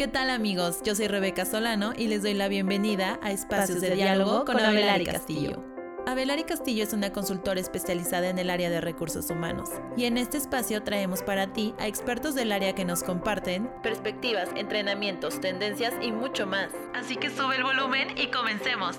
¿Qué tal amigos? Yo soy Rebeca Solano y les doy la bienvenida a Espacios, de, Diálogo con Abelari Castillo. Abelari Castillo es una consultora especializada en el área de recursos humanos y en este espacio traemos para ti a expertos del área que nos comparten perspectivas, entrenamientos, tendencias y mucho más. Así que sube el volumen y comencemos.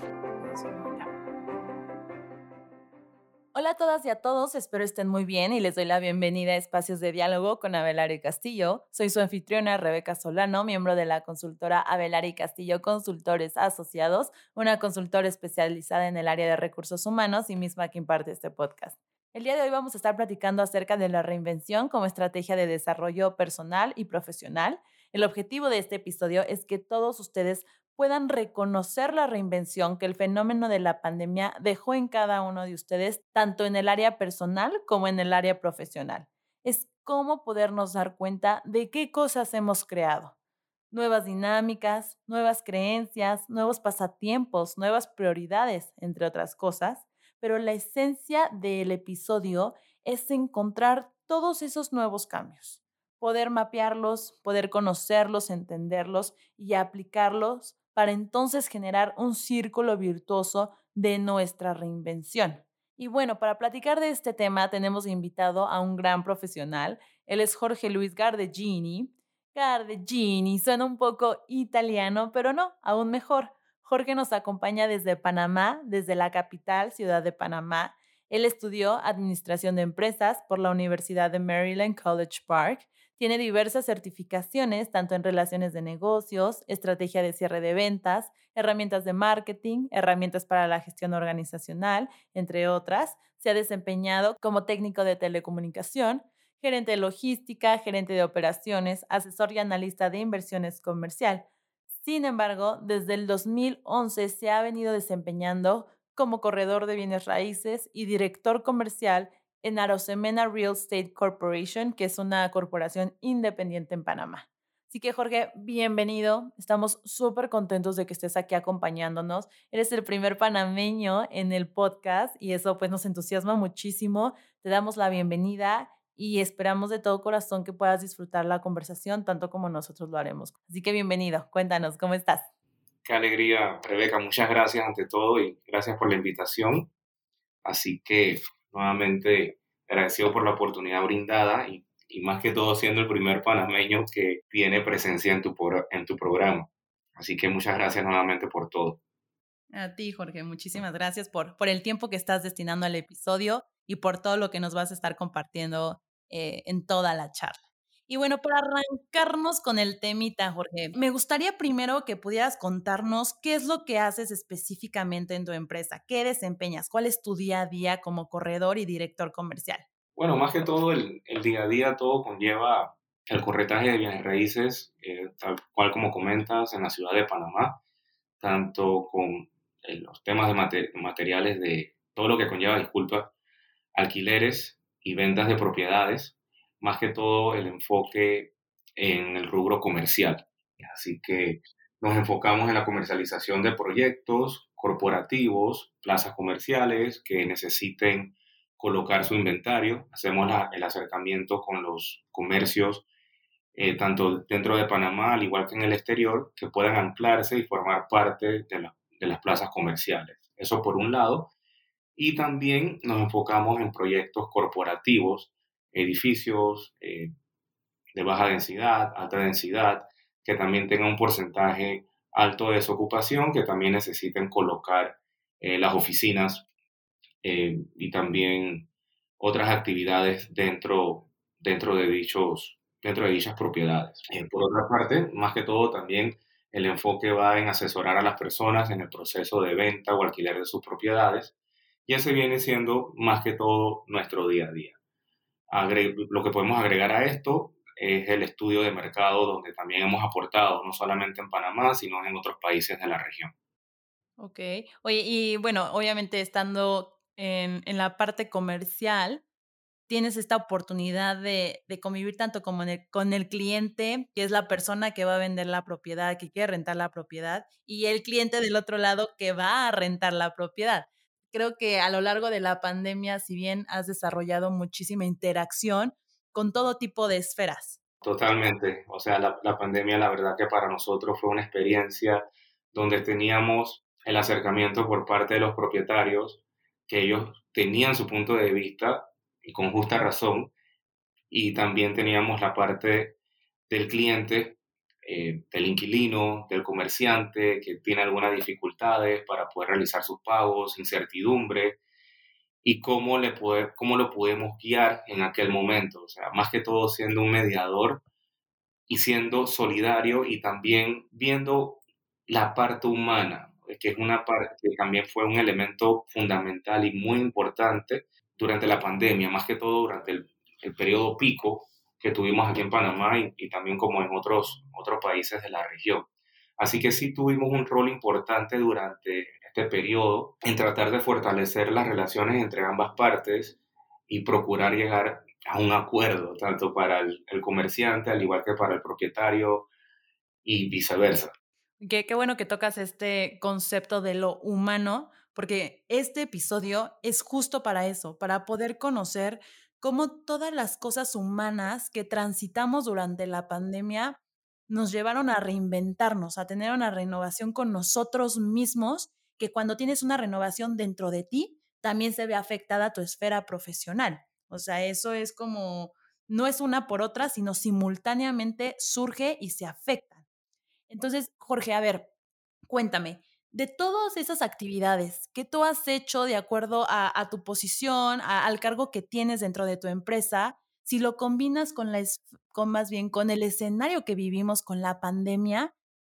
Hola a todas y a todos, espero estén muy bien y les doy la bienvenida a Espacios de Diálogo con Abelari Castillo. Soy su anfitriona Rebeca Solano, miembro de la consultora Abelari Castillo Consultores Asociados, una consultora especializada en el área de recursos humanos y misma que imparte este podcast. El día de hoy vamos a estar platicando acerca de la reinvención como estrategia de desarrollo personal y profesional. El objetivo de este episodio es que todos ustedes puedan reconocer la reinvención que el fenómeno de la pandemia dejó en cada uno de ustedes, tanto en el área personal como en el área profesional. Es cómo podernos dar cuenta de qué cosas hemos creado. Nuevas dinámicas, nuevas creencias, nuevos pasatiempos, nuevas prioridades, entre otras cosas. Pero la esencia del episodio es encontrar todos esos nuevos cambios, poder mapearlos, poder conocerlos, entenderlos y aplicarlos para entonces generar un círculo virtuoso de nuestra reinvención. Y bueno, para platicar de este tema tenemos invitado a un gran profesional. Él es Jorge Luis Gardegini. Gardegini suena un poco italiano, pero no, aún mejor. Jorge nos acompaña desde Panamá, desde la capital, ciudad de Panamá. Él estudió Administración de Empresas por la Universidad de Maryland College Park tiene diversas certificaciones, tanto en relaciones de negocios, estrategia de cierre de ventas, herramientas de marketing, herramientas para la gestión organizacional, entre otras. Se ha desempeñado como técnico de telecomunicación, gerente de logística, gerente de operaciones, asesor y analista de inversiones comercial. Sin embargo, desde el 2011 se ha venido desempeñando como corredor de bienes raíces y director comercial en Arosemena Real Estate Corporation, que es una corporación independiente en Panamá. Así que Jorge, bienvenido. Estamos súper contentos de que estés aquí acompañándonos. Eres el primer panameño en el podcast y eso pues nos entusiasma muchísimo. Te damos la bienvenida y esperamos de todo corazón que puedas disfrutar la conversación tanto como nosotros lo haremos. Así que bienvenido. Cuéntanos, ¿cómo estás? Qué alegría, Rebeca. Muchas gracias ante todo y gracias por la invitación. Así que nuevamente agradecido por la oportunidad brindada y, más que todo siendo el primer panameño que tiene presencia en tu, en tu programa. Así que muchas gracias nuevamente por todo. A ti, Jorge, muchísimas gracias por, por el tiempo que estás destinando al episodio y por todo lo que nos vas a estar compartiendo eh, en toda la charla. Y bueno, para arrancarnos con el temita, Jorge, me gustaría primero que pudieras contarnos qué es lo que haces específicamente en tu empresa, qué desempeñas, cuál es tu día a día como corredor y director comercial. Bueno, más que todo, el, día a día todo conlleva el corretaje de bienes raíces, eh, tal cual como comentas, en la ciudad de Panamá, tanto con eh, los temas de materiales de todo lo que conlleva, disculpa, alquileres y ventas de propiedades, más que todo el enfoque en el rubro comercial. Así que nos enfocamos en la comercialización de proyectos corporativos, plazas comerciales que necesiten colocar su inventario. Hacemos el acercamiento con los comercios, eh, tanto dentro de Panamá, al igual que en el exterior, que puedan anclarse y formar parte de, de las plazas comerciales. Eso por un lado. Y también nos enfocamos en proyectos corporativos edificios eh, de baja densidad, alta densidad, que también tengan un porcentaje alto de desocupación, que también necesiten colocar eh, las oficinas eh, y también otras actividades dentro, dentro, de, dichos, dentro de dichas propiedades. por otra parte, más que todo, también el enfoque va en asesorar a las personas en el proceso de venta o alquiler de sus propiedades, y ese viene siendo más que todo nuestro día a día lo que podemos agregar a esto es el estudio de mercado donde también hemos aportado, no solamente en Panamá, sino en otros países de la región. Ok. Oye, y bueno, obviamente estando en, en la parte comercial, tienes esta oportunidad de, de convivir tanto como con el cliente, que es la persona que va a vender la propiedad, que quiere rentar la propiedad, y el cliente del otro lado que va a rentar la propiedad creo que a lo largo de la pandemia, si bien has desarrollado muchísima interacción con todo tipo de esferas, Totalmente. O sea, la, la pandemia, la verdad que para nosotros fue una experiencia donde teníamos el acercamiento por parte de los propietarios, que ellos tenían su punto de vista y con justa razón, y también teníamos la parte del cliente, eh, del inquilino, del comerciante, que tiene algunas dificultades para poder realizar sus pagos, incertidumbre, y cómo, le puede, cómo lo podemos guiar en aquel momento. O sea, más que todo siendo un mediador y siendo solidario y también viendo la parte humana, que es una parte que también fue un elemento fundamental y muy importante durante la pandemia, más que todo durante el, el periodo pico que tuvimos aquí en Panamá y, también como en otros, otros países de la región. Así que sí tuvimos un rol importante durante este periodo en tratar de fortalecer las relaciones entre ambas partes y procurar llegar a un acuerdo, tanto para el, el comerciante, al igual que para el propietario y viceversa. Qué, qué bueno que tocas este concepto de lo humano, porque este episodio es justo para eso, para poder conocer cómo todas las cosas humanas que transitamos durante la pandemia nos llevaron a reinventarnos, a tener una renovación con nosotros mismos, que cuando tienes una renovación dentro de ti, también se ve afectada tu esfera profesional. O sea, eso es como, no es una por otra, sino simultáneamente surge y se afectan. Entonces, Jorge, a ver, cuéntame, de todas esas actividades que tú has hecho de acuerdo a, tu posición, al cargo que tienes dentro de tu empresa, si lo combinas con más bien con el escenario que vivimos con la pandemia,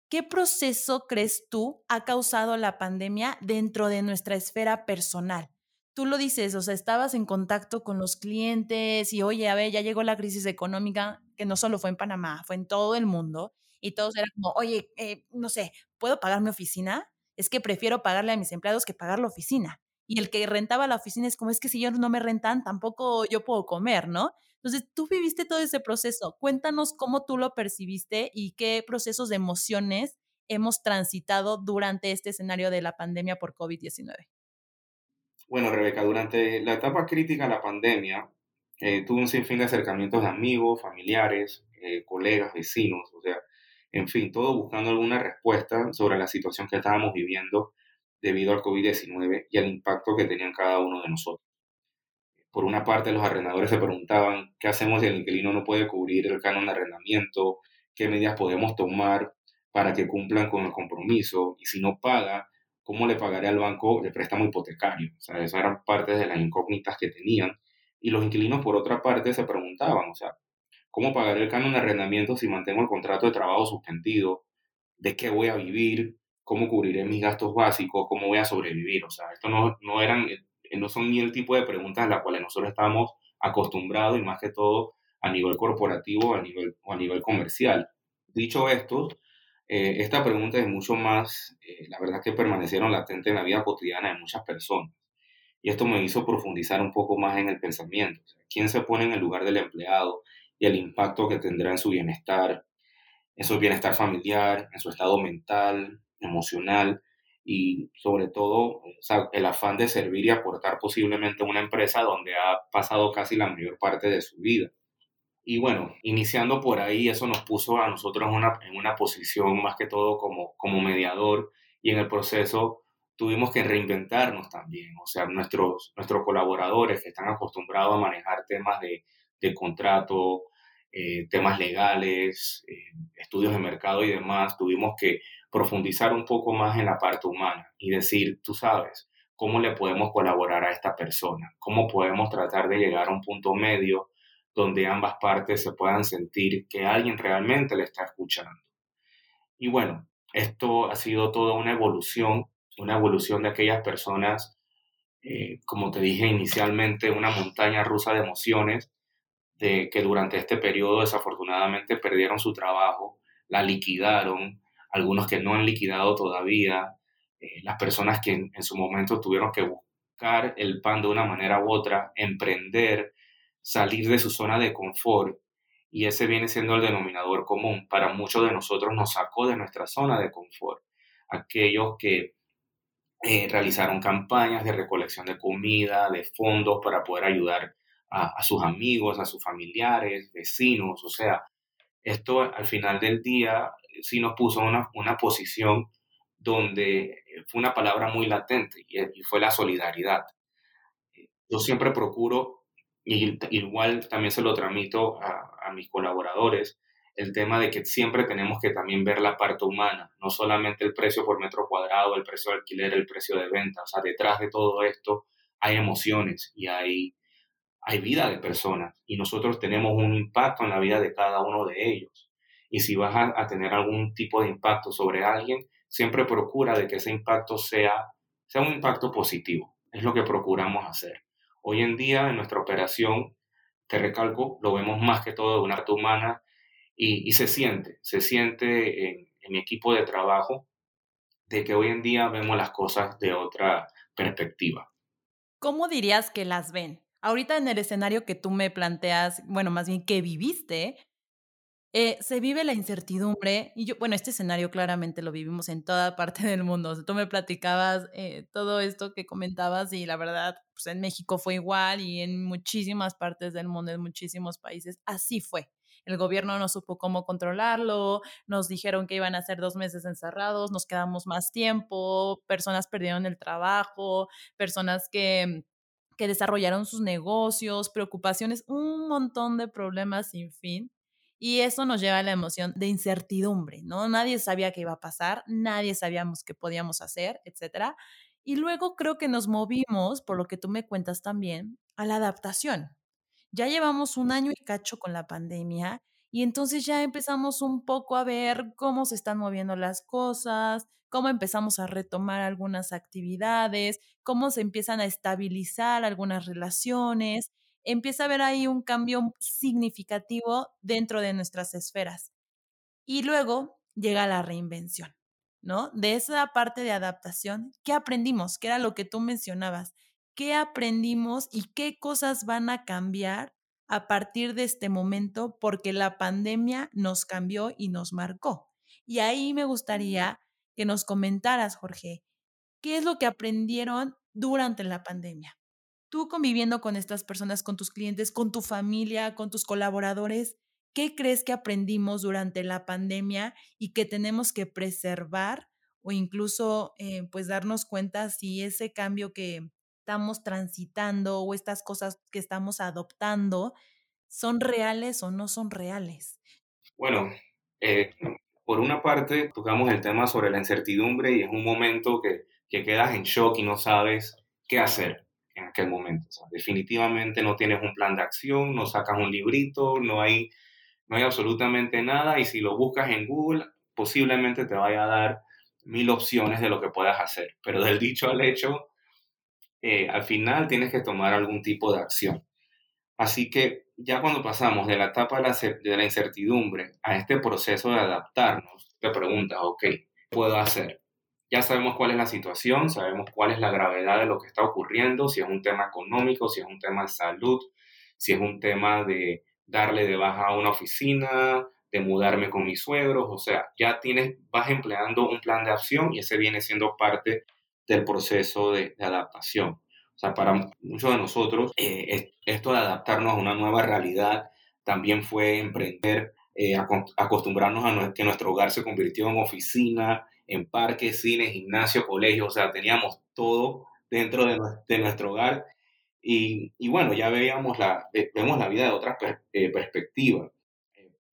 ¿qué proceso crees tú ha causado la pandemia dentro de nuestra esfera personal? Tú lo dices, o sea, estabas en contacto con los clientes y, oye, a ver, ya llegó la crisis económica, que no solo fue en Panamá, fue en todo el mundo, y todos eran como, oye, eh, no sé, ¿puedo pagar mi oficina? Es que prefiero pagarle a mis empleados que pagar la oficina. Y el que rentaba la oficina es como, es que si ellos no me rentan, tampoco yo puedo comer, ¿no? Entonces, tú viviste todo ese proceso. Cuéntanos cómo tú lo percibiste y qué procesos de emociones hemos transitado durante este escenario de la pandemia por COVID-19. Bueno, Rebeca, durante la etapa crítica de la pandemia, eh, tuve un sinfín de acercamientos de amigos, familiares, eh, colegas, vecinos, o sea, en fin, todo buscando alguna respuesta sobre la situación que estábamos viviendo debido al COVID-19 y al impacto que tenían cada uno de nosotros. Por una parte, los arrendadores se preguntaban qué hacemos si el inquilino no puede cubrir el canon de arrendamiento, qué medidas podemos tomar para que cumplan con el compromiso y si no paga, cómo le pagaré al banco el préstamo hipotecario. O sea, esas eran partes de las incógnitas que tenían. Y los inquilinos, por otra parte, se preguntaban, o sea, ¿Cómo pagaré el canon de arrendamiento si mantengo el contrato de trabajo suspendido? ¿De qué voy a vivir? ¿Cómo cubriré mis gastos básicos? ¿Cómo voy a sobrevivir? O sea, esto no, no, eran, eh, no son ni el tipo de preguntas a las cuales nosotros estamos acostumbrados y más que todo a nivel corporativo a nivel, o a nivel comercial. Dicho esto, eh, esta pregunta es mucho más, eh, la verdad que permanecieron latentes en la vida cotidiana de muchas personas. Y esto me hizo profundizar un poco más en el pensamiento. ¿Quién se pone en el lugar del empleado? Y el impacto que tendrá en su bienestar, en su bienestar familiar, en su estado mental, emocional y sobre todo el afán de servir y aportar posiblemente a una empresa donde ha pasado casi la mayor parte de su vida. Y bueno, iniciando por ahí, eso nos puso a nosotros una, en una posición más que todo como, como mediador y en el proceso tuvimos que reinventarnos también. O sea, nuestros, nuestros colaboradores que están acostumbrados a manejar temas de, de contrato, eh, temas legales, eh, estudios de mercado y demás, tuvimos que profundizar un poco más en la parte humana y decir, tú sabes, cómo le podemos colaborar a esta persona, cómo podemos tratar de llegar a un punto medio donde ambas partes se puedan sentir que alguien realmente le está escuchando. Y bueno, esto ha sido toda una evolución, una evolución de aquellas personas, eh, como te dije inicialmente, una montaña rusa de emociones que durante este periodo desafortunadamente perdieron su trabajo, la liquidaron, algunos que no han liquidado todavía, eh, las personas que en, su momento tuvieron que buscar el pan de una manera u otra, emprender, salir de su zona de confort. Y ese viene siendo el denominador común. Para muchos de nosotros nos sacó de nuestra zona de confort. Aquellos que eh, realizaron campañas de recolección de comida, de fondos para poder ayudar a, sus amigos, a sus familiares, vecinos, o sea, esto al final del día sí nos puso en una, una posición donde fue una palabra muy latente y, fue la solidaridad. Yo siempre procuro, y igual también se lo transmito a, a mis colaboradores, el tema de que siempre tenemos que también ver la parte humana, no solamente el precio por metro cuadrado, el precio de alquiler, el precio de venta, o sea, detrás de todo esto hay emociones y hay, hay vida de personas y nosotros tenemos un impacto en la vida de cada uno de ellos. Y si vas a, tener algún tipo de impacto sobre alguien, siempre procura de que ese impacto sea, sea un impacto positivo. Es lo que procuramos hacer. Hoy en día en nuestra operación, te recalco, lo vemos más que todo de una arte humana y, se siente, se siente en, mi equipo de trabajo de que hoy en día vemos las cosas de otra perspectiva. ¿Cómo dirías que las ven? Ahorita en el escenario que tú me planteas, bueno, más bien que viviste, eh, se vive la incertidumbre y yo, bueno, este escenario claramente lo vivimos en toda parte del mundo. tú me platicabas eh, todo esto que comentabas y la verdad, pues en México fue igual y en muchísimas partes del mundo, en muchísimos países, así fue el gobierno no supo cómo controlarlo, nos dijeron que iban a ser dos meses encerrados, nos quedamos más tiempo, personas perdieron el trabajo, personas que que desarrollaron sus negocios, preocupaciones, un montón de problemas sin fin. Y eso nos lleva a la emoción de incertidumbre, ¿no? Nadie sabía qué iba a pasar, nadie sabíamos qué podíamos hacer, etc. Y luego creo que nos movimos, por lo que tú me cuentas también, a la adaptación. Ya llevamos un año y cacho con la pandemia y entonces ya empezamos un poco a ver cómo se están moviendo las cosas, cómo empezamos a retomar algunas actividades, cómo se empiezan a estabilizar algunas relaciones. Empieza a haber ahí un cambio significativo dentro de nuestras esferas. Y luego llega la reinvención, ¿no? De esa parte de adaptación, ¿qué aprendimos? ¿Qué era lo que tú mencionabas? qué aprendimos y qué cosas van a cambiar a partir de este momento porque la pandemia nos cambió y nos marcó. Y ahí me gustaría que nos comentaras, Jorge, ¿qué es lo que aprendieron durante la pandemia? Tú conviviendo con estas personas, con tus clientes, con tu familia, con tus colaboradores, ¿qué crees que aprendimos durante la pandemia y que tenemos que preservar o incluso eh, pues darnos cuenta si ese cambio que, estamos transitando o estas cosas que estamos adoptando son reales o no son reales? Bueno, eh, por una parte tocamos el tema sobre la incertidumbre y es un momento que, que quedas en shock y no sabes qué hacer en aquel momento. definitivamente no tienes un plan de acción, no sacas un librito, no hay, no hay absolutamente nada y si lo buscas en Google posiblemente te vaya a dar mil opciones de lo que puedas hacer. Pero del dicho al hecho, eh, al final tienes que tomar algún tipo de acción. Así que ya cuando pasamos de la etapa de la, incertidumbre a este proceso de adaptarnos, te preguntas, ok, ¿qué puedo hacer? Ya sabemos cuál es la situación, sabemos cuál es la gravedad de lo que está ocurriendo, si es un tema económico, si es un tema de salud, si es un tema de darle de baja a una oficina, de mudarme con mis suegros, o sea, ya tienes, vas empleando un plan de acción y ese viene siendo parte del proceso de, adaptación. O sea, para muchos de nosotros, eh, esto de adaptarnos a una nueva realidad también fue emprender, eh, acostumbrarnos a que nuestro hogar se convirtió en oficina, en parque, cine, gimnasio, colegio, o sea, teníamos todo dentro de, nuestro hogar. Y, bueno, ya veíamos la, vemos la vida de otra eh, perspectiva.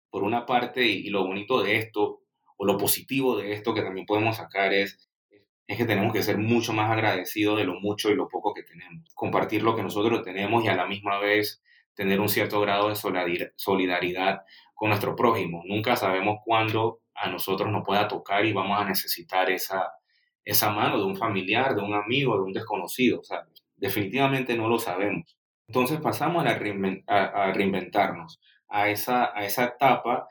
Por una parte, y lo bonito de esto, o lo positivo de esto que también podemos sacar es es que tenemos que ser mucho más agradecidos de lo mucho y lo poco que tenemos. Compartir lo que nosotros tenemos y a la misma vez tener un cierto grado de solidaridad con nuestro prójimo. Nunca sabemos cuándo a nosotros nos pueda tocar y vamos a necesitar esa, esa mano de un familiar, de un amigo, de un desconocido. Sea, definitivamente no lo sabemos. Entonces pasamos a, a, reinventarnos, a esa, a esa etapa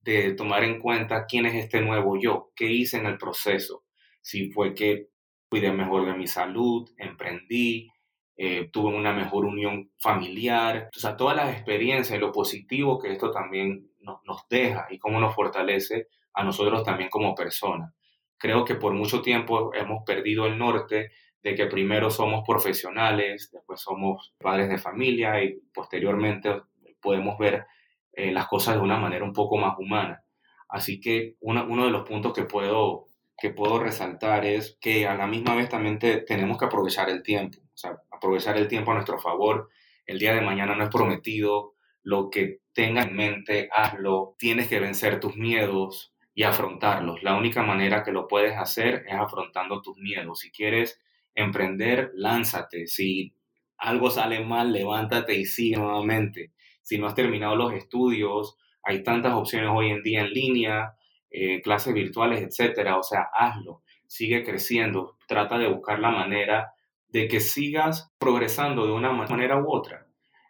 de tomar en cuenta quién es este nuevo yo, qué hice en el proceso, si fue que cuidé mejor de mi salud, emprendí, eh, tuve una mejor unión familiar. O sea, todas las experiencias y lo positivo que esto también nos deja y cómo nos fortalece a nosotros también como personas. Creo que por mucho tiempo hemos perdido el norte de que primero somos profesionales, después somos padres de familia y posteriormente podemos ver eh, las cosas de una manera un poco más humana. Así que uno de los puntos que puedo, que puedo resaltar es que a la misma vez también tenemos que aprovechar el tiempo, o sea, aprovechar el tiempo a nuestro favor. El día de mañana no es prometido, lo que tengas en mente, hazlo, tienes que vencer tus miedos y afrontarlos. La única manera que lo puedes hacer es afrontando tus miedos. Si quieres emprender, lánzate. Si algo sale mal, levántate y sigue nuevamente. Si no has terminado los estudios, hay tantas opciones hoy en día en línea, eh, clases virtuales, etcétera. O sea, hazlo, sigue creciendo, trata de buscar la manera de que sigas progresando de una manera u otra.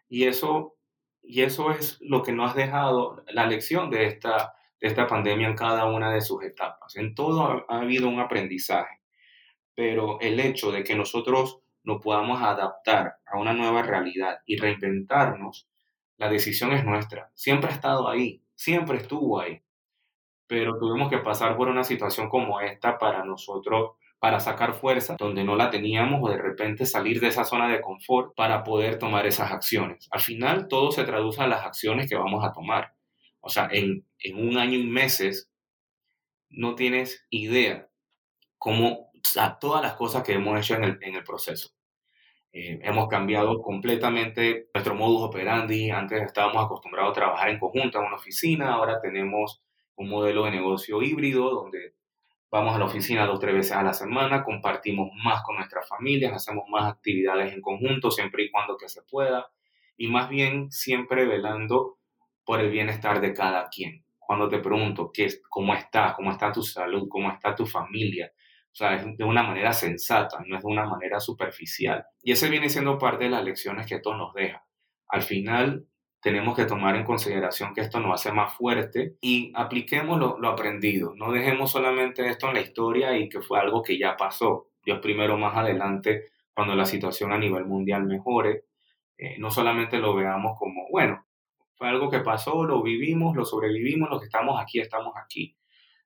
Y eso, y eso es lo que nos has dejado la lección de esta, de esta pandemia en cada una de sus etapas. En todo ha habido un aprendizaje, pero el hecho de que nosotros nos podamos adaptar a una nueva realidad y reinventarnos, la decisión es nuestra. Siempre ha estado ahí, siempre estuvo ahí. Pero tuvimos que pasar por una situación como esta para nosotros, para sacar fuerza donde no la teníamos o de repente salir de esa zona de confort para poder tomar esas acciones. Al final todo se traduce a las acciones que vamos a tomar. O sea, en, en un año y meses no tienes idea cómo, o todas las cosas que hemos hecho en el, en el proceso. Eh, hemos cambiado completamente nuestro modus operandi. Antes estábamos acostumbrados a trabajar en conjunto en una oficina, ahora tenemos un modelo de negocio híbrido donde vamos a la oficina dos o tres veces a la semana, compartimos más con nuestras familias, hacemos más actividades en conjunto siempre y cuando que se pueda y más bien siempre velando por el bienestar de cada quien. Cuando te pregunto qué, cómo estás, cómo está tu salud, cómo está tu familia, o sea, es de una manera sensata, no es de una manera superficial. Y ese viene siendo parte de las lecciones que esto nos deja. Al final, tenemos que tomar en consideración que esto nos hace más fuerte y apliquemos lo, aprendido. No dejemos solamente esto en la historia y que fue algo que ya pasó. Dios primero más adelante, cuando la situación a nivel mundial mejore, eh, no solamente lo veamos como, bueno, fue algo que pasó, lo vivimos, lo sobrevivimos, los que estamos aquí, estamos aquí.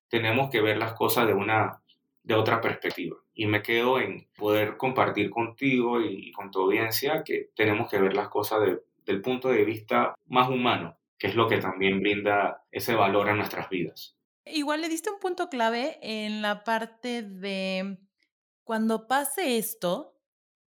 Tenemos que ver las cosas de una de otra perspectiva. Y me quedo en poder compartir contigo y, con tu audiencia que tenemos que ver las cosas del punto de vista más humano, que es lo que también brinda ese valor a nuestras vidas. Igual le diste un punto clave en la parte de cuando pase esto,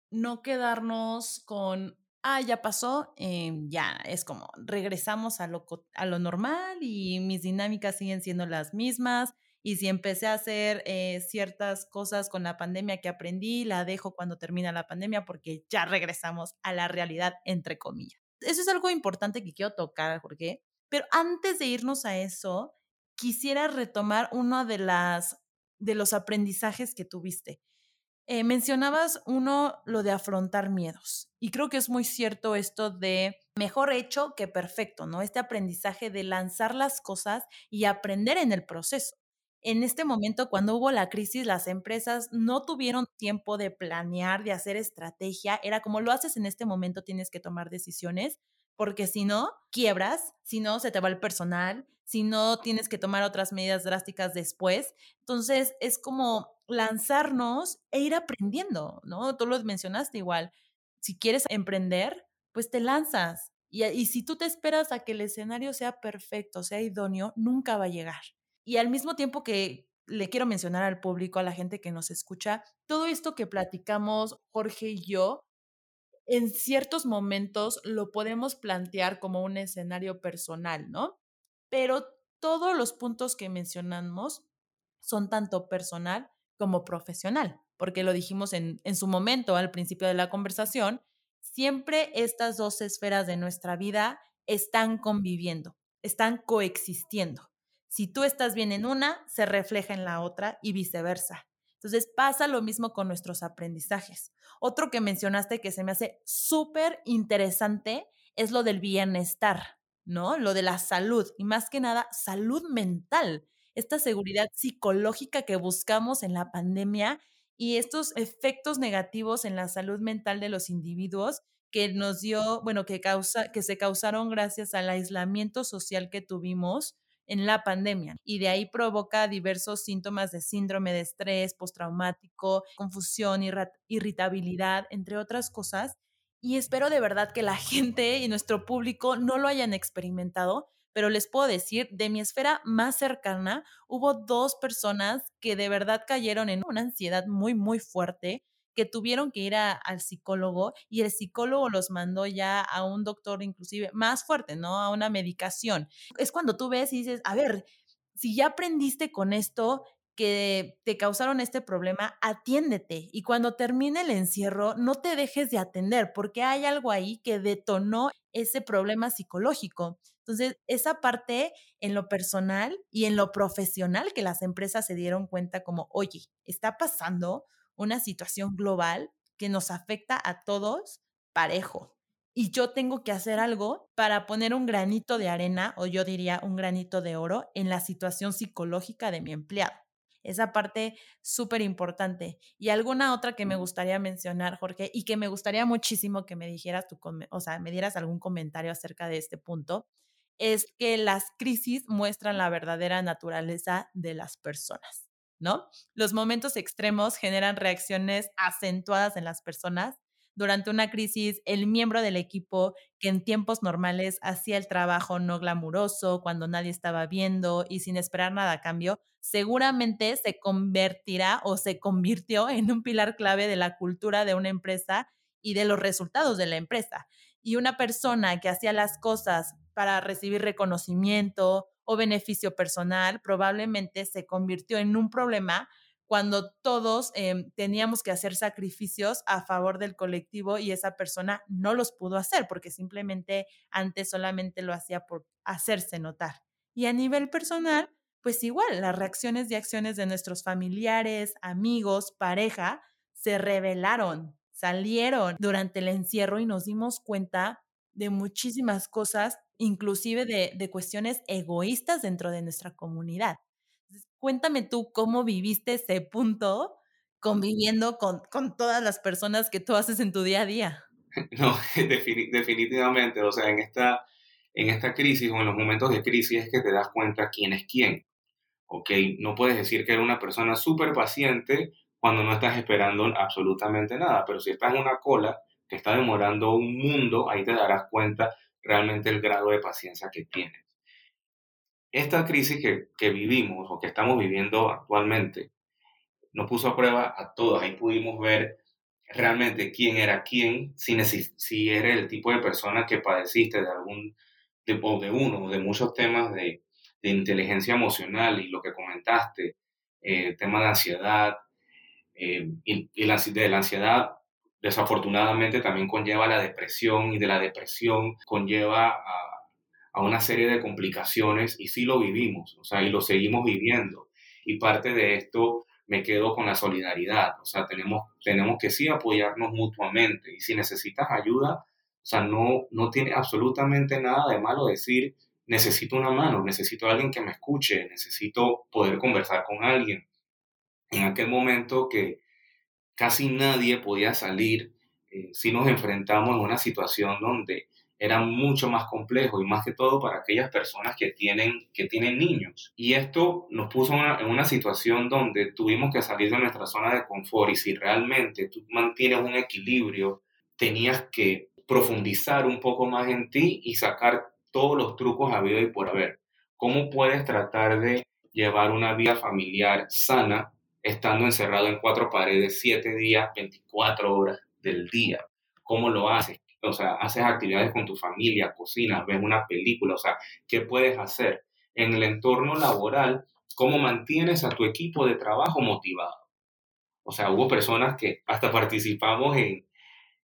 no quedarnos con, ah, ya pasó, em, ya es como regresamos a lo, a lo normal y mis dinámicas siguen siendo las mismas y si empecé a hacer eh, ciertas cosas con la pandemia que aprendí, la dejo cuando termina la pandemia porque ya regresamos a la realidad, entre comillas. Eso es algo importante que quiero tocar, Jorge. Pero antes de irnos a eso, quisiera retomar uno de, las, de los aprendizajes que tuviste. Eh, mencionabas uno, lo de afrontar miedos. Y creo que es muy cierto esto de mejor hecho que perfecto, ¿no? Este aprendizaje de lanzar las cosas y aprender en el proceso. En este momento, cuando hubo la crisis, las empresas no tuvieron tiempo de planear, de hacer estrategia. Era como lo haces en este momento, tienes que tomar decisiones, porque si no, quiebras, si no, se te va el personal, si no, tienes que tomar otras medidas drásticas después. Entonces, es como lanzarnos e ir aprendiendo, ¿no? Tú lo mencionaste igual. Si quieres emprender, pues te lanzas. Y, y si tú te esperas a que el escenario sea perfecto, sea idóneo, nunca va a llegar. Y al mismo tiempo que le quiero mencionar al público, a la gente que nos escucha, todo esto que platicamos Jorge y yo, en ciertos momentos lo podemos plantear como un escenario personal, ¿no? Pero todos los puntos que mencionamos son tanto personal como profesional, porque lo dijimos en, en su momento al principio de la conversación, siempre estas dos esferas de nuestra vida están conviviendo, están coexistiendo. Si tú estás bien en una, se refleja en la otra y viceversa. Entonces pasa lo mismo con nuestros aprendizajes. Otro que mencionaste que se me hace súper interesante es lo del bienestar, ¿no? Lo de la salud y más que nada salud mental, esta seguridad psicológica que buscamos en la pandemia y estos efectos negativos en la salud mental de los individuos que nos dio, bueno, que causa que se causaron gracias al aislamiento social que tuvimos en la pandemia y de ahí provoca diversos síntomas de síndrome de estrés postraumático, confusión, irritabilidad, entre otras cosas. Y espero de verdad que la gente y nuestro público no lo hayan experimentado, pero les puedo decir, de mi esfera más cercana, hubo dos personas que de verdad cayeron en una ansiedad muy, muy fuerte que tuvieron que ir al psicólogo y el psicólogo los mandó ya a un doctor inclusive más fuerte, ¿no? A una medicación. Es cuando tú ves y dices, a ver, si ya aprendiste con esto, que te causaron este problema, atiéndete. Y cuando termine el encierro, no te dejes de atender, porque hay algo ahí que detonó ese problema psicológico. Entonces, esa parte en lo personal y en lo profesional que las empresas se dieron cuenta como, oye, está pasando una situación global que nos afecta a todos parejo. Y yo tengo que hacer algo para poner un granito de arena, o yo diría un granito de oro, en la situación psicológica de mi empleado. Esa parte súper importante. Y alguna otra que me gustaría mencionar, Jorge, y que me gustaría muchísimo que me dijeras tu, o sea, me dieras algún comentario acerca de este punto, es que las crisis muestran la verdadera naturaleza de las personas, Los momentos extremos generan reacciones acentuadas en las personas durante una crisis, el miembro del equipo que en tiempos normales hacía el trabajo no glamuroso, cuando nadie estaba viendo y sin esperar nada a cambio, seguramente se convertirá o se convirtió en un pilar clave de la cultura de una empresa y de los resultados de la empresa. Y una persona que hacía las cosas para recibir reconocimiento o beneficio personal probablemente se convirtió en un problema cuando todos em, teníamos que hacer sacrificios a favor del colectivo y esa persona no los pudo hacer porque simplemente antes solamente lo hacía por hacerse notar. Y a nivel personal, pues igual, las reacciones y acciones de nuestros familiares, amigos, pareja, se revelaron, salieron durante el encierro y nos dimos cuenta de muchísimas cosas, inclusive de, de cuestiones egoístas dentro de nuestra comunidad. Cuéntame tú cómo viviste ese punto conviviendo con, con todas las personas que tú haces en tu día a día. No, definitivamente, o sea, en esta, en esta crisis o en los momentos de crisis es que te das cuenta quién es quién. ¿ok? No puedes decir que eres una persona súper paciente cuando no estás esperando absolutamente nada, pero si estás en una cola que está demorando un mundo, ahí te darás cuenta realmente el grado de paciencia que tienes esta crisis que, vivimos o que estamos viviendo actualmente nos puso a prueba a todos. Ahí pudimos ver realmente quién era quién, si, si eres el tipo de persona que padeciste de algún, de, o de uno de muchos temas de, inteligencia emocional y lo que comentaste, eh, tema de ansiedad, eh, y, y la, de la ansiedad desafortunadamente también conlleva la depresión y de la depresión conlleva a a una serie de complicaciones y sí lo vivimos, o sea, y lo seguimos viviendo. Y parte de esto me quedo con la solidaridad, o sea, tenemos, tenemos que sí apoyarnos mutuamente y si necesitas ayuda, o sea, no, no tiene absolutamente nada de malo decir, necesito una mano, necesito a alguien que me escuche, necesito poder conversar con alguien. En aquel momento que casi nadie podía salir, eh, si nos enfrentamos en una situación donde era mucho más complejo y más que todo para aquellas personas que tienen, que tienen niños. Y esto nos puso en una situación donde tuvimos que salir de nuestra zona de confort y si realmente tú mantienes un equilibrio, tenías que profundizar un poco más en ti y sacar todos los trucos habido y por haber. ¿Cómo puedes tratar de llevar una vida familiar sana estando encerrado en cuatro paredes siete días, 24 horas del día? ¿Cómo lo haces? o sea, haces actividades con tu familia, cocinas, ves una película, o sea, ¿qué puedes hacer? En el entorno laboral, ¿cómo mantienes a tu equipo de trabajo motivado? O sea, hubo personas que hasta participamos en,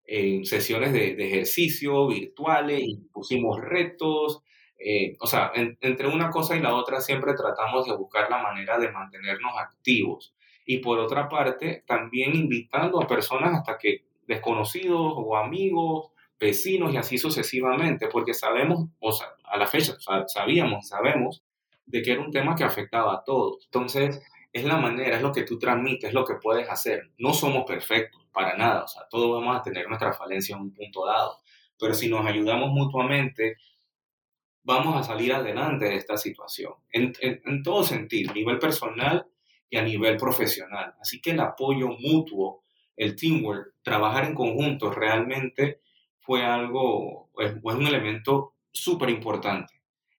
en sesiones de, de, ejercicio virtuales y pusimos retos. Eh, o sea, entre una cosa y la otra siempre tratamos de buscar la manera de mantenernos activos. Y por otra parte, también invitando a personas hasta que desconocidos o amigos vecinos y así sucesivamente, porque sabemos, o sea, a la fecha sabíamos, sabemos de que era un tema que afectaba a todos. Entonces, es la manera, es lo que tú transmites, es lo que puedes hacer. No somos perfectos, para nada, o sea, todos vamos a tener nuestra falencia en un punto dado, pero si nos ayudamos mutuamente, vamos a salir adelante de esta situación, en, en, todo sentido, nivel personal y a nivel profesional. Así que el apoyo mutuo, el teamwork, trabajar en conjunto realmente fue algo, es, un elemento súper importante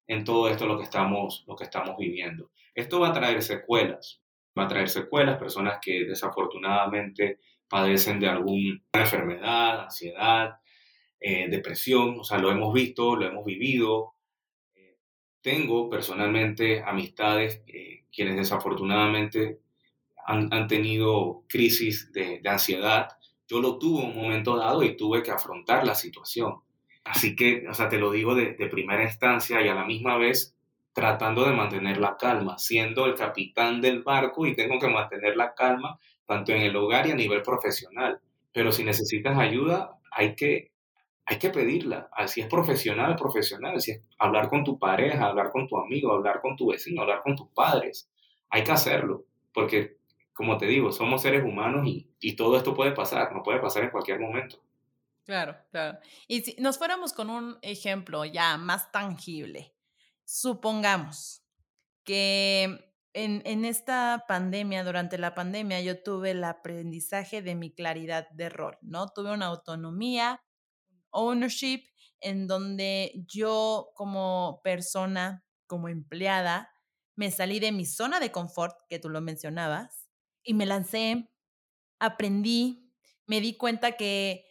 en todo esto lo que estamos, lo que estamos viviendo. Esto va a traer secuelas, va a traer secuelas, personas que desafortunadamente padecen de alguna enfermedad, ansiedad, eh, depresión, o sea, lo hemos visto, lo hemos vivido. Eh, tengo personalmente amistades eh, quienes desafortunadamente han, han tenido crisis de, de, ansiedad. Yo lo tuve un momento dado y tuve que afrontar la situación. Así que, o sea, te lo digo de, de primera instancia y a la misma vez tratando de mantener la calma, siendo el capitán del barco y tengo que mantener la calma tanto en el hogar y a nivel profesional. Pero si necesitas ayuda, hay que hay que pedirla. Si es profesional, profesional. Si es hablar con tu pareja, hablar con tu amigo, hablar con tu vecino, hablar con tus padres. Hay que hacerlo. Porque, como te digo, somos seres humanos y, y todo esto puede pasar. No puede pasar en cualquier momento. Claro, claro. Y si nos fuéramos con un ejemplo ya más tangible, supongamos que en, en, esta pandemia, durante la pandemia, yo tuve el aprendizaje de mi claridad de rol, ¿no? Tuve una autonomía, ownership, en donde yo como persona, como empleada, me salí de mi zona de confort, que tú lo mencionabas, y me lancé, aprendí, me di cuenta que,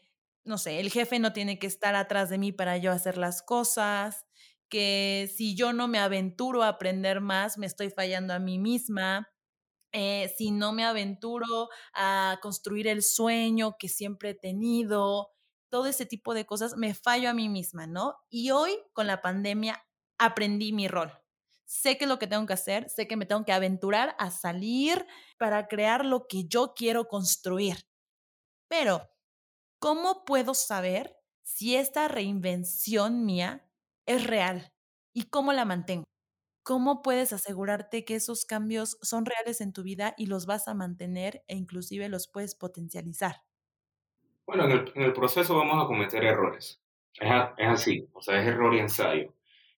no sé, el jefe no tiene que estar atrás de mí para yo hacer las cosas, que si yo no me aventuro a aprender más, me estoy fallando a mí misma. Eh, si no me aventuro a construir el sueño que siempre he tenido, todo ese tipo de cosas, me fallo a mí misma, ¿no? Y hoy, con la pandemia, aprendí mi rol. Sé que es lo que tengo que hacer, sé que me tengo que aventurar a salir para crear lo que yo quiero construir. Pero, ¿cómo puedo saber si esta reinvención mía es real? ¿Y cómo la mantengo? ¿Cómo puedes asegurarte que esos cambios son reales en tu vida y los vas a mantener e inclusive los puedes potencializar? Bueno, en el, en el, proceso vamos a cometer errores. Es, a, es, así, o sea, es error y ensayo.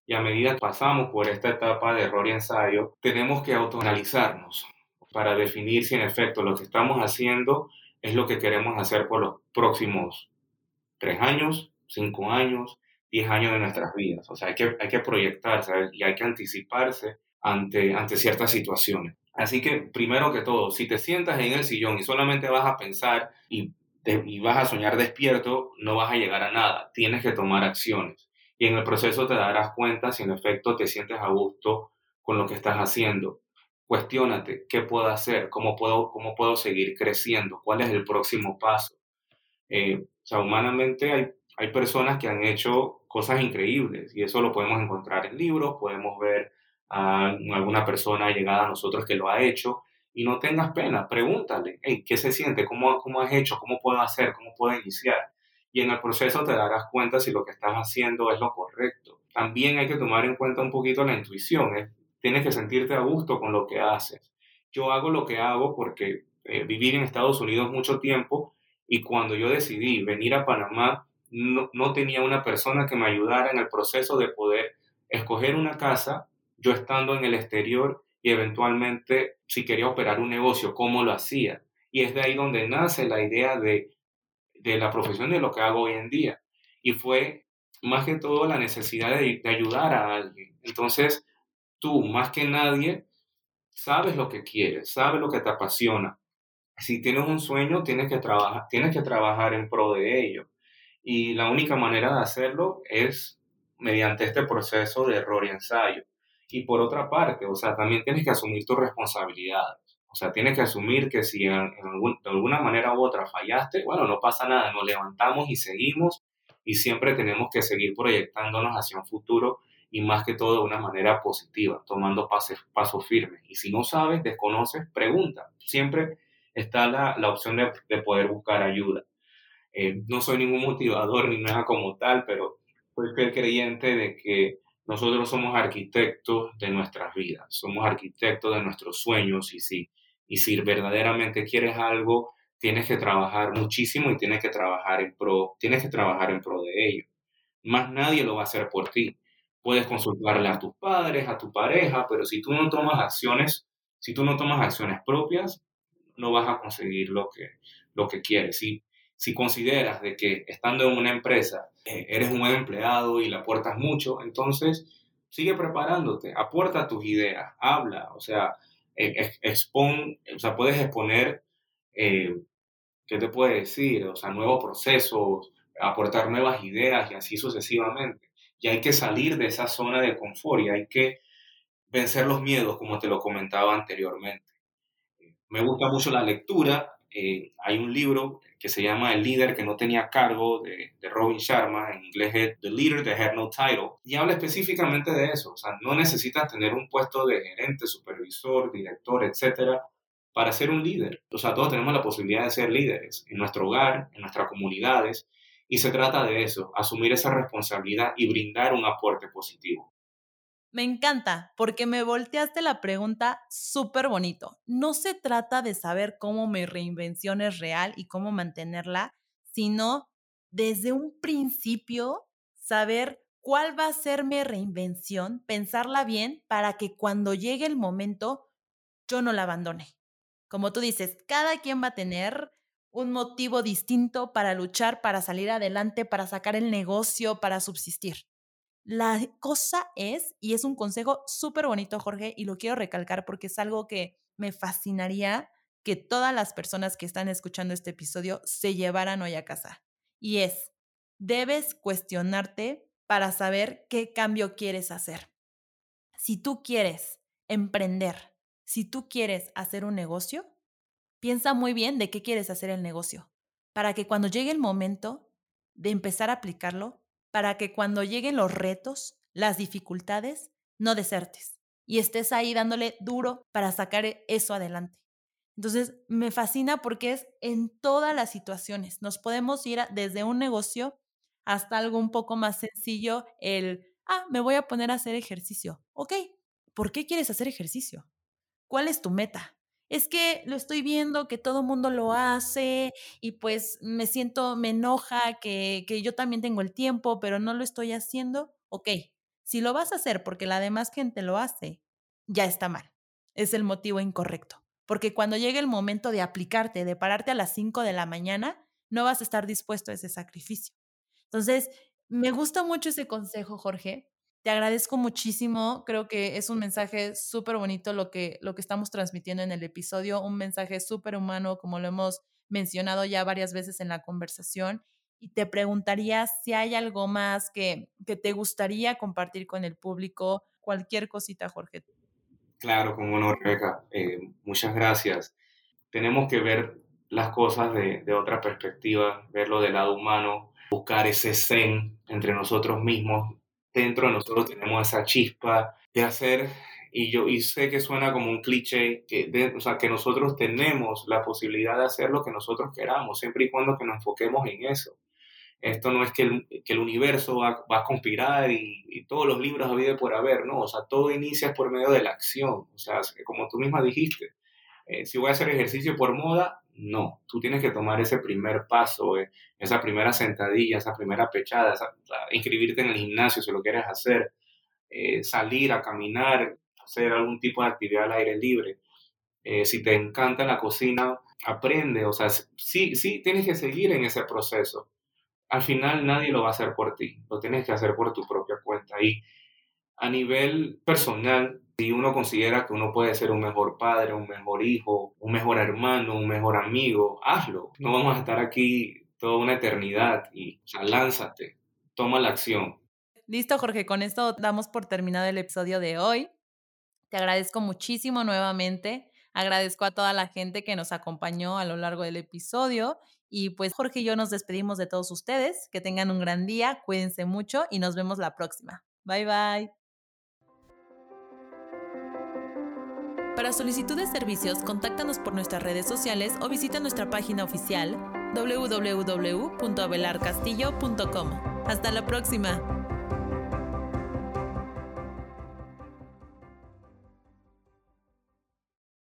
Y a medida que pasamos por esta etapa de error y ensayo, tenemos que autoanalizarnos para definir si en efecto lo que estamos haciendo es lo que queremos hacer por los próximos tres años, cinco años, diez años de nuestras vidas. O sea, hay que, hay que proyectarse y hay que anticiparse ante, ante ciertas situaciones. Así que, primero que todo, si te sientas en el sillón y solamente vas a pensar y y vas a soñar despierto, no vas a llegar a nada. Tienes que tomar acciones. Y en el proceso te darás cuenta si en efecto te sientes a gusto con lo que estás haciendo. Cuestiónate, ¿qué puedo hacer? ¿Cómo puedo, cómo puedo seguir creciendo? ¿Cuál es el próximo paso? Eh, o sea, humanamente hay, hay personas que han hecho cosas increíbles y eso lo podemos encontrar en libros, podemos ver a alguna persona llegada a nosotros que lo ha hecho y no tengas pena, pregúntale, hey, ¿qué se siente? ¿Cómo, ¿Cómo has hecho? ¿Cómo puedo hacer? ¿Cómo puedo iniciar? Y en el proceso te darás cuenta si lo que estás haciendo es lo correcto. También hay que tomar en cuenta un poquito la intuición, ¿eh? tienes que sentirte a gusto con lo que haces. Yo hago lo que hago porque eh, viví en Estados Unidos mucho tiempo y cuando yo decidí venir a Panamá, no, no tenía una persona que me ayudara en el proceso de poder escoger una casa, yo estando en el exterior y eventualmente si quería operar un negocio, cómo lo hacía. Y es de ahí donde nace la idea de, de la profesión de lo que hago hoy en día. Y fue más que todo la necesidad de, de ayudar a alguien. Entonces, tú más que nadie sabes lo que quieres, sabes lo que te apasiona. Si tienes un sueño, tienes que trabajar, tienes que trabajar en pro de ello. Y la única manera de hacerlo es mediante este proceso de error y ensayo. Y por otra parte, o sea, también tienes que asumir tus responsabilidades. O sea, tienes que asumir que si en, en algún, de alguna manera u otra fallaste, bueno, no pasa nada, nos levantamos y seguimos y siempre tenemos que seguir proyectándonos hacia un futuro y más que todo de una manera positiva, tomando pasos, pasos firmes. Y si no sabes, desconoces, pregunta. Siempre está la, la opción de, de, poder buscar ayuda. Eh, no soy ningún motivador ni nada como tal, pero soy fiel creyente de que nosotros somos arquitectos de nuestras vidas, somos arquitectos de nuestros sueños y si, y si verdaderamente quieres algo, tienes que trabajar muchísimo y tienes que trabajar en pro, tienes que trabajar en pro de ello. Más nadie lo va a hacer por ti. Puedes consultarle a tus padres, a tu pareja, pero si tú no tomas acciones, si tú no tomas acciones propias, no vas a conseguir lo que, lo que quieres. Si, si consideras de que estando en una empresa eh, eres un buen empleado y la aportas mucho, entonces sigue preparándote, aporta tus ideas, habla, o sea, e, expon, o sea, puedes exponer, eh, ¿qué te puede decir? O sea, nuevos procesos, aportar nuevas ideas y así sucesivamente. Y hay que salir de esa zona de confort y hay que vencer los miedos, como te lo comentaba anteriormente. Me gusta mucho la lectura. Eh, hay un libro que se llama El líder que no tenía cargo de, Robin Sharma, en inglés es The Leader That Had No Title, y habla específicamente de eso. O sea, no necesitas tener un puesto de gerente, supervisor, director, etcétera, para ser un líder. O sea, todos tenemos la posibilidad de ser líderes en nuestro hogar, en nuestras comunidades, y se trata de eso, asumir esa responsabilidad y brindar un aporte positivo. Me encanta, porque me volteaste la pregunta súper bonito. No se trata de saber cómo mi reinvención es real y cómo mantenerla, sino desde un principio saber cuál va a ser mi reinvención, pensarla bien para que cuando llegue el momento yo no la abandone. Como tú dices, cada quien va a tener un motivo distinto para luchar, para salir adelante, para sacar el negocio, para subsistir. La cosa es, y es un consejo súper bonito, Jorge, y lo quiero recalcar porque es algo que me fascinaría que todas las personas que están escuchando este episodio se llevaran hoy a casa. Y es, debes cuestionarte para saber qué cambio quieres hacer. Si tú quieres emprender, si tú quieres hacer un negocio, Piensa muy bien de qué quieres hacer el negocio, para que cuando llegue el momento de empezar a aplicarlo, para que cuando lleguen los retos, las dificultades, no desertes y estés ahí dándole duro para sacar e, eso adelante. Entonces, me fascina porque es en todas las situaciones. Nos podemos ir desde un negocio hasta algo un poco más sencillo, el, ah, me voy a poner a hacer ejercicio. Ok, ¿por qué quieres hacer ejercicio? ¿Cuál es tu meta? Es que lo estoy viendo que todo mundo lo hace y pues me siento, me enoja que, que yo también tengo el tiempo, pero no lo estoy haciendo. Ok, si lo vas a hacer porque la demás gente lo hace, ya está mal. Es el motivo incorrecto. Porque cuando llegue el momento de aplicarte, de pararte a las 5 de la mañana, no vas a estar dispuesto a ese sacrificio. Entonces, me gusta mucho ese consejo, Jorge, te agradezco muchísimo. Creo que es un mensaje súper bonito lo que, lo que estamos transmitiendo en el episodio, un mensaje súper humano, como lo hemos mencionado ya varias veces en la conversación. Y te preguntaría si hay algo más que, que te gustaría compartir con el público, cualquier cosita, Jorge. Claro, como no, Rebeca. Eh, muchas gracias. Tenemos que ver las cosas de, de otra perspectiva, verlo del lado humano, buscar ese zen entre nosotros mismos, dentro de nosotros tenemos esa chispa de hacer, y yo y sé que suena como un cliché, que, o sea, que nosotros tenemos la posibilidad de hacer lo que nosotros queramos, siempre y cuando que nos enfoquemos en eso. Esto no es que el, que el universo va, va, a conspirar y, y, todos los libros a vida por haber, no, o sea, todo inicia por medio de la acción, o sea, como tú misma dijiste, eh, si voy a hacer ejercicio por moda, no, tú tienes que tomar ese primer paso, eh, esa primera sentadilla, esa primera pechada, inscribirte en el gimnasio si lo quieres hacer, eh, salir a caminar, hacer algún tipo de actividad al aire libre. Eh, si te encanta la cocina, aprende, o sea, sí, sí, tienes que seguir en ese proceso. Al final nadie lo va a hacer por ti, lo tienes que hacer por tu propia cuenta. Y a nivel personal, si uno considera que uno puede ser un mejor padre, un mejor hijo, un mejor hermano, un mejor amigo, hazlo. No vamos a estar aquí toda una eternidad y o sea, lánzate, toma la acción. Listo, Jorge, con esto damos por terminado el episodio de hoy. Te agradezco muchísimo nuevamente. Agradezco a toda la gente que nos acompañó a lo largo del episodio. Y pues Jorge y yo nos despedimos de todos ustedes. Que tengan un gran día, cuídense mucho y nos vemos la próxima. Bye bye. Para solicitud de servicios, contáctanos por nuestras redes sociales o visita nuestra página oficial www.abelarcastillo.com. Hasta la próxima.